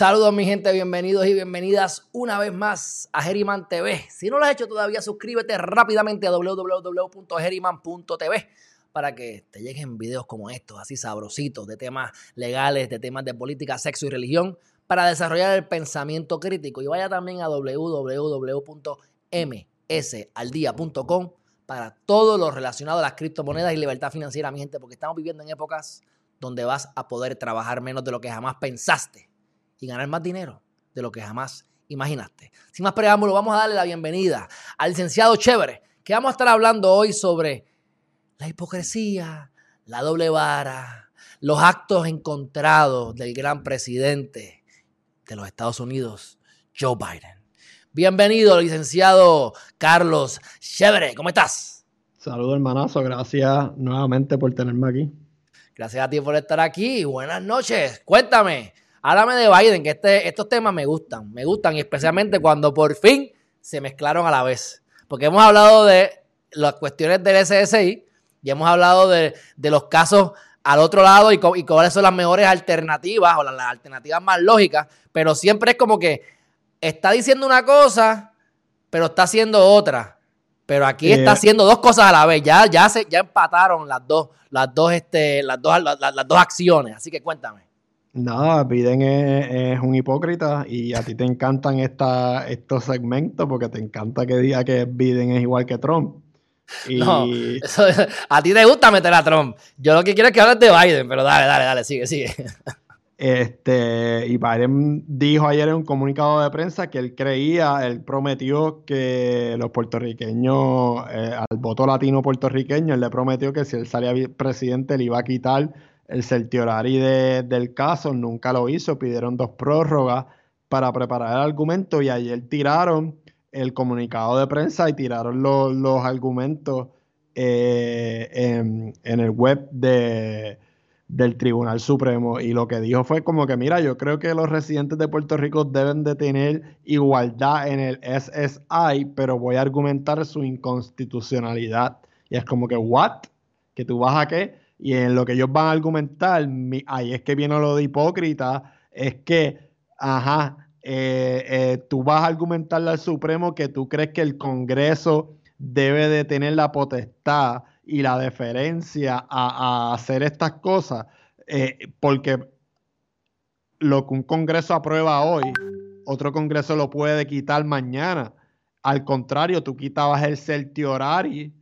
Saludos mi gente, bienvenidos y bienvenidas una vez más a Geriman TV. Si no lo has hecho todavía, suscríbete rápidamente a www.geriman.tv para que te lleguen videos como estos, así sabrositos, de temas legales, de temas de política, sexo y religión, para desarrollar el pensamiento crítico. Y vaya también a www.msaldia.com para todo lo relacionado a las criptomonedas y libertad financiera, mi gente, porque estamos viviendo en épocas donde vas a poder trabajar menos de lo que jamás pensaste y ganar más dinero de lo que jamás imaginaste. Sin más preámbulo, vamos a darle la bienvenida al licenciado Chévere, que vamos a estar hablando hoy sobre la hipocresía, la doble vara, los actos encontrados del gran presidente de los Estados Unidos, Joe Biden. Bienvenido, licenciado Carlos Chévere, ¿cómo estás? Saludos, hermanazo, gracias nuevamente por tenerme aquí. Gracias a ti por estar aquí. Buenas noches. Cuéntame, Háblame de Biden, que este, estos temas me gustan, me gustan, y especialmente cuando por fin se mezclaron a la vez. Porque hemos hablado de las cuestiones del SSI y hemos hablado de, los casos al otro lado y, cuáles son las mejores alternativas o las, alternativas más lógicas, pero siempre es como que está diciendo una cosa, pero está haciendo otra. Pero aquí está eh, haciendo dos cosas a la vez. Ya, ya, se, ya empataron las dos, las dos, este, las dos, las dos acciones. Así que cuéntame. Nada, Biden es, un hipócrita y a ti te encantan esta, estos segmentos porque te encanta que diga que Biden es igual que Trump. No, a ti te gusta meter a Trump. Yo lo que quiero es que hables de Biden, pero dale, dale, dale, sigue, sigue. Este, y Biden dijo ayer en un comunicado de prensa que él creía, él prometió que los puertorriqueños, eh, al voto latino puertorriqueño, él le prometió que si él salía presidente le iba a quitar el certiorari del caso. Nunca lo hizo, pidieron dos prórrogas para preparar el argumento y ayer tiraron el comunicado de prensa y tiraron los, argumentos eh, en, el web de, del Tribunal Supremo y lo que dijo fue como que mira, yo creo que los residentes de Puerto Rico deben de tener igualdad en el SSI, pero voy a argumentar su inconstitucionalidad. Y es como que, ¿what? ¿Que tú vas a qué? Y en lo que ellos van a argumentar, ahí es que viene lo de hipócrita, es que, ajá, eh, eh, tú vas a argumentarle al Supremo que tú crees que el Congreso debe de tener la potestad y la deferencia a, hacer estas cosas, eh, porque lo que un Congreso aprueba hoy, otro Congreso lo puede quitar mañana. Al contrario, tú quitabas el certiorari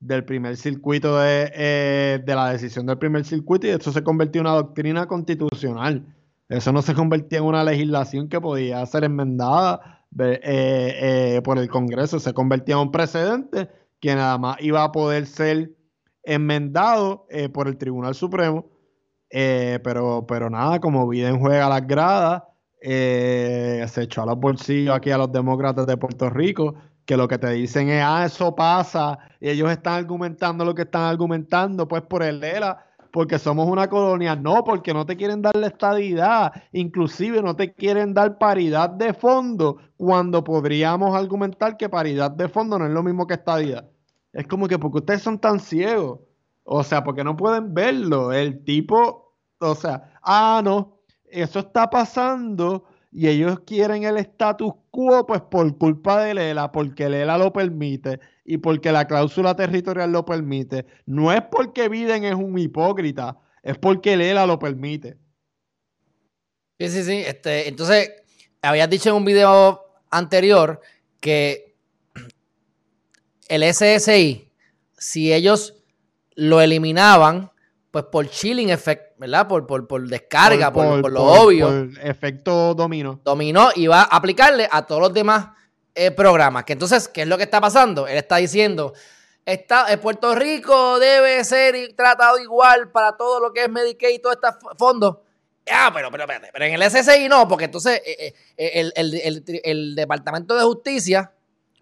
del primer circuito eh, de, la decisión del primer circuito y eso se convirtió en una doctrina constitucional. Eso no se convertía en una legislación que podía ser enmendada eh, eh, por el Congreso, se convertía en un precedente que nada más iba a poder ser enmendado por el Tribunal Supremo. pero, pero nada, como Biden juega las gradas, se echó a los bolsillos aquí a los demócratas de Puerto Rico que lo que te dicen es, ah, eso pasa, y ellos están argumentando lo que están argumentando, pues por el ELA, porque somos una colonia, no, porque no te quieren dar la estadidad, inclusive no te quieren dar paridad de fondo, cuando podríamos argumentar que paridad de fondo no es lo mismo que estadidad. Es como que porque ustedes son tan ciegos, o sea, porque no pueden verlo, el tipo, o sea, ah, no, eso está pasando y ellos quieren el status quo pues por culpa de Lela, porque Lela lo permite y porque la cláusula territorial lo permite. No es porque Biden es un hipócrita, es porque Lela lo permite. Sí, sí, sí. Este, entonces, habías dicho en un video anterior que el SSI, si ellos lo eliminaban, pues por chilling effect, ¿verdad? Por, por, descarga, por, lo obvio. Por efecto dominó. Dominó y va a aplicarle a todos los demás eh, programas. Que entonces, ¿qué es lo que está pasando? Él está diciendo, está, eh, Puerto Rico debe ser tratado igual para todo lo que es Medicaid y todos estos fondos. Ah, pero, pero, espérate, pero en el SSI no, porque entonces eh, el, el Departamento de Justicia,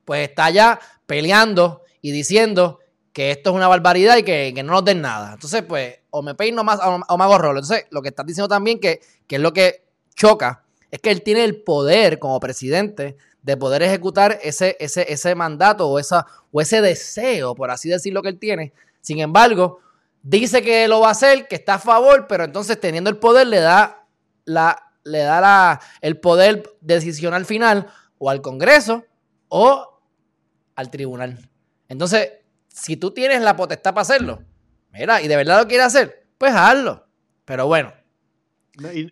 pues está ya peleando y diciendo que esto es una barbaridad y que, no nos den nada. Entonces, pues, o me peino más o, me hago rolo. Entonces, lo que estás diciendo también que, que es lo que choca, es que él tiene el poder como presidente de poder ejecutar ese, ese, ese mandato o, esa, o ese deseo, por así decirlo, que él tiene. Sin embargo, dice que lo va a hacer, que está a favor, pero entonces teniendo el poder le da la, le da el poder decisional final o al Congreso o al tribunal. Entonces, si tú tienes la potestad para hacerlo, mira, y de verdad lo quieres hacer, pues hazlo. Pero bueno.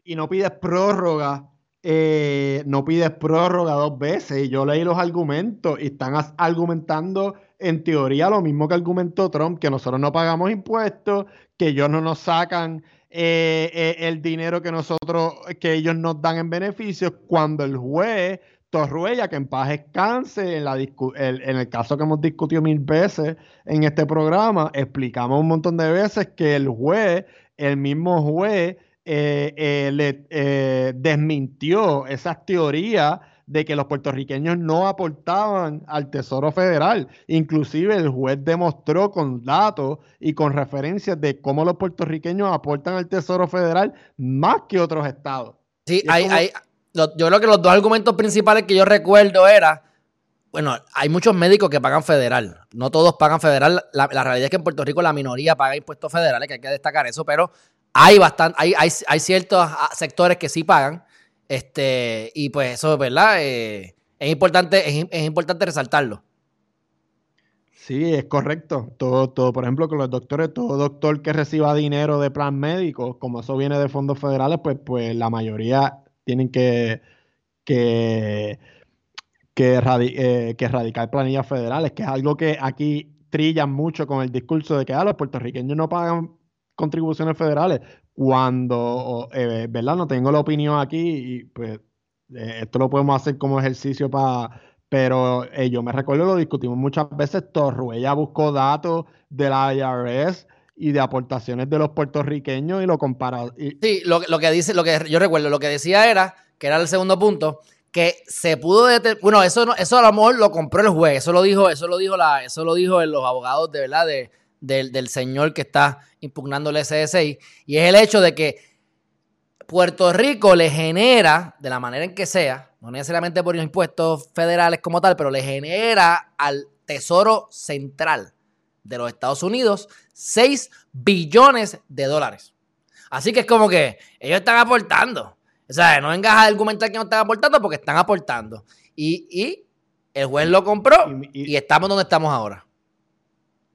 Y, no pides prórroga, eh, no pides prórroga dos veces. Yo leí los argumentos y están argumentando en teoría lo mismo que argumentó Trump, que nosotros no pagamos impuestos, que ellos no nos sacan eh, eh, el dinero que nosotros, que ellos nos dan en beneficios, cuando el juez Torruella, que en paz descanse, en, la en el caso que hemos discutido mil veces en este programa, explicamos un montón de veces que el juez, el mismo juez, eh, le desmintió esas teorías de que los puertorriqueños no aportaban al Tesoro Federal. Inclusive el juez demostró con datos y con referencias de cómo los puertorriqueños aportan al Tesoro Federal más que otros estados. Sí, hay, hay, yo creo que los dos argumentos principales que yo recuerdo era, bueno, hay muchos médicos que pagan federal, no todos pagan federal, la, realidad es que en Puerto Rico la minoría paga impuestos federales, que hay que destacar eso, pero hay, bastante, hay, hay, hay ciertos ah, sectores que sí pagan. Este, y pues eso, ¿verdad? Eh, es, importante, es, importante resaltarlo. Sí, es correcto. Todo, todo, por ejemplo, con los doctores, todo doctor que reciba dinero de plan médico, como eso viene de fondos federales, pues, pues la mayoría tienen que, que, que, eh, erradicar planillas federales, que es algo que aquí trillan mucho con el discurso de que ah, los puertorriqueños no pagan contribuciones federales cuando, eh, ¿verdad? No tengo la opinión aquí y pues eh, esto lo podemos hacer como ejercicio para... Pero yo me recuerdo, lo discutimos muchas veces, Torruella buscó datos de la IRS y de aportaciones de los puertorriqueños y lo compara. Sí, lo, que dice, lo que yo recuerdo, lo que decía era, que era el segundo punto, que se pudo bueno, eso no, eso a lo mejor lo compró el juez, eso lo dijo, eso lo dijo la, eso lo dijo los abogados de verdad de, del, señor que está impugnando el SSI, y es el hecho de que Puerto Rico le genera, de la manera en que sea, no necesariamente por los impuestos federales como tal, pero le genera al Tesoro Central de los Estados Unidos 6 billones de dólares. Así que es como que ellos están aportando. O sea, no vengas a argumentar que no están aportando porque están aportando. Y, el juez lo compró y estamos donde estamos ahora.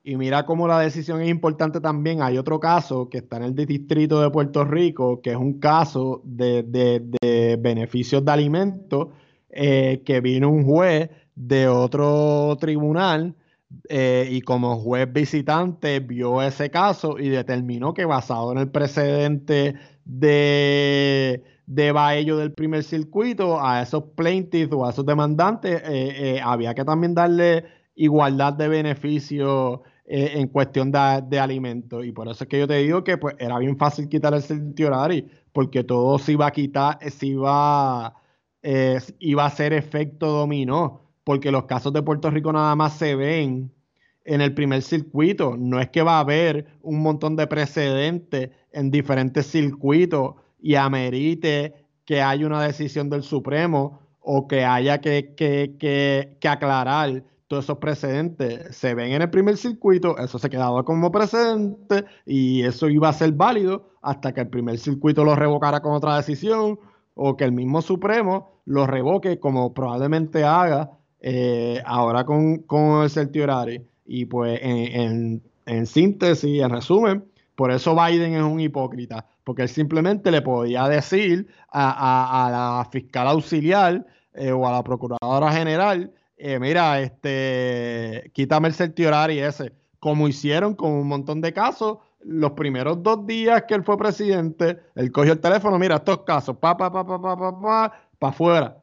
Y mira cómo la decisión es importante también. Hay otro caso que está en el distrito de Puerto Rico, que es un caso de, beneficios de alimentos, eh, que vino un juez de otro tribunal eh, y como juez visitante vio ese caso y determinó que basado en el precedente de, de Baello del primer circuito, a esos plaintiffs o a esos demandantes eh, había que también darle igualdad de beneficios eh, en cuestión de, alimentos. Y por eso es que yo te digo que pues, era bien fácil quitar el horario, porque todo se iba a quitar, eh, se iba, eh, iba a ser efecto dominó, porque los casos de Puerto Rico nada más se ven en el primer circuito. No es que va a haber un montón de precedentes en diferentes circuitos y amerite que haya una decisión del Supremo o que haya que, que, que, aclarar todos esos precedentes se ven en el primer circuito, eso se quedaba como precedente y eso iba a ser válido hasta que el primer circuito lo revocara con otra decisión o que el mismo Supremo lo revoque como probablemente haga eh, ahora con, con el certiorari. Y pues en, síntesis, en resumen, por eso Biden es un hipócrita, porque él simplemente le podía decir a, la fiscal auxiliar eh, o a la procuradora general eh, mira, este, quítame el certiorari ese, como hicieron con un montón de casos. Los primeros dos días que él fue presidente, él cogió el teléfono, mira, estos casos, pa, pa, pa, pa, pa, pa, pa, pa afuera.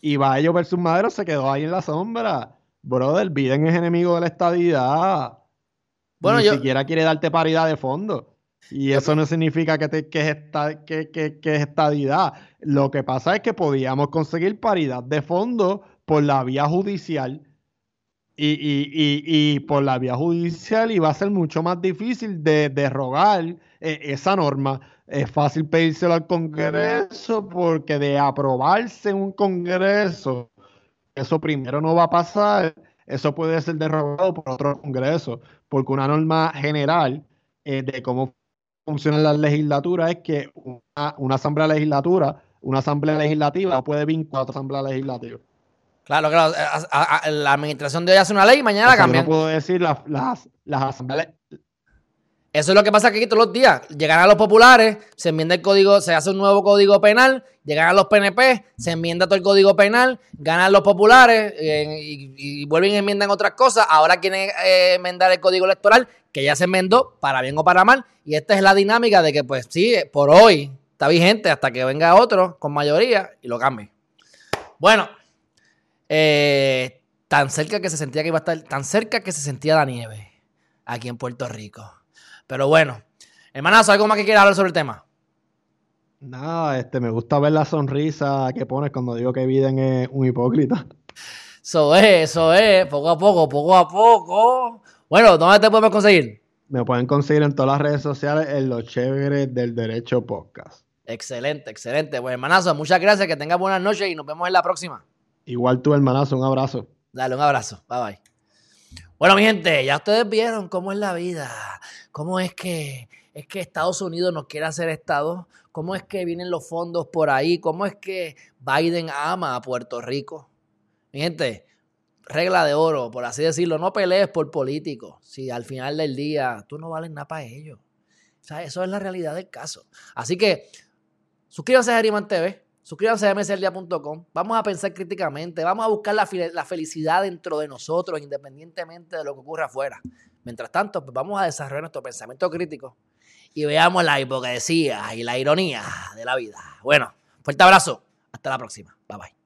Y Bayo versus Madero se quedó ahí en la sombra. Brother, Biden es enemigo de la estadidad. Bueno, Ni siquiera quiere darte paridad de fondo. Y eso no significa que, te, que, es que, que, que, es estadidad. Lo que pasa es que podíamos conseguir paridad de fondo por la vía judicial. Y, y, y, y por la vía judicial iba a ser mucho más difícil de derrogar eh, esa norma. Es fácil pedírselo al Congreso porque de aprobarse un Congreso, eso primero no va a pasar. Eso puede ser derrogado por otro Congreso, porque una norma general eh, de cómo funciona las legislaturas es que una, asamblea legislatura, una asamblea legislativa puede vincular a otra asamblea legislativa. Claro, claro. Eh, la administración de hoy hace una ley y mañana la cambian. no puedo decir las, las asambleas eso es lo que pasa aquí todos los días. Llegan a los populares, se enmienda el código, se hace un nuevo código penal, llegan a los PNP, se enmienda todo el código penal, ganan los populares eh, y, vuelven y enmiendan otras cosas. Ahora quieren eh, enmendar el código electoral, que ya se enmendó, para bien o para mal. Y esta es la dinámica de que, pues sí, por hoy está vigente hasta que venga otro con mayoría y lo cambie. Bueno, eh, tan cerca que se sentía que iba a estar, tan cerca que se sentía la nieve aquí en Puerto Rico. Pero bueno, hermanazo, ¿algo más que quieras hablar sobre el tema? Nada, este, me gusta ver la sonrisa que pones cuando digo que Biden es un hipócrita. Eso es, eso es, poco a poco, poco a poco. Bueno, ¿dónde te podemos conseguir? Me pueden conseguir en todas las redes sociales en los chéveres del Derecho Podcast. Excelente, excelente. Pues hermanazo, muchas gracias, que tengas buenas noches y nos vemos en la próxima. Igual tú, hermanazo, un abrazo. Dale, un abrazo. Bye bye. Bueno, mi gente, ya ustedes vieron cómo es la vida, cómo es que es que Estados Unidos nos quiere hacer Estado, cómo es que vienen los fondos por ahí, cómo es que Biden ama a Puerto Rico. Mi gente, regla de oro, por así decirlo, no pelees por políticos, si al final del día tú no vales nada para ellos. O sea, eso es la realidad del caso. Así que suscríbanse a Geriman TV, Suscríbanse a msldía.com. Vamos a pensar críticamente. Vamos a buscar la, felicidad dentro de nosotros, independientemente de lo que ocurra afuera. Mientras tanto, pues vamos a desarrollar nuestro pensamiento crítico y veamos la hipocresía y la ironía de la vida. Bueno, fuerte abrazo. Hasta la próxima. Bye bye.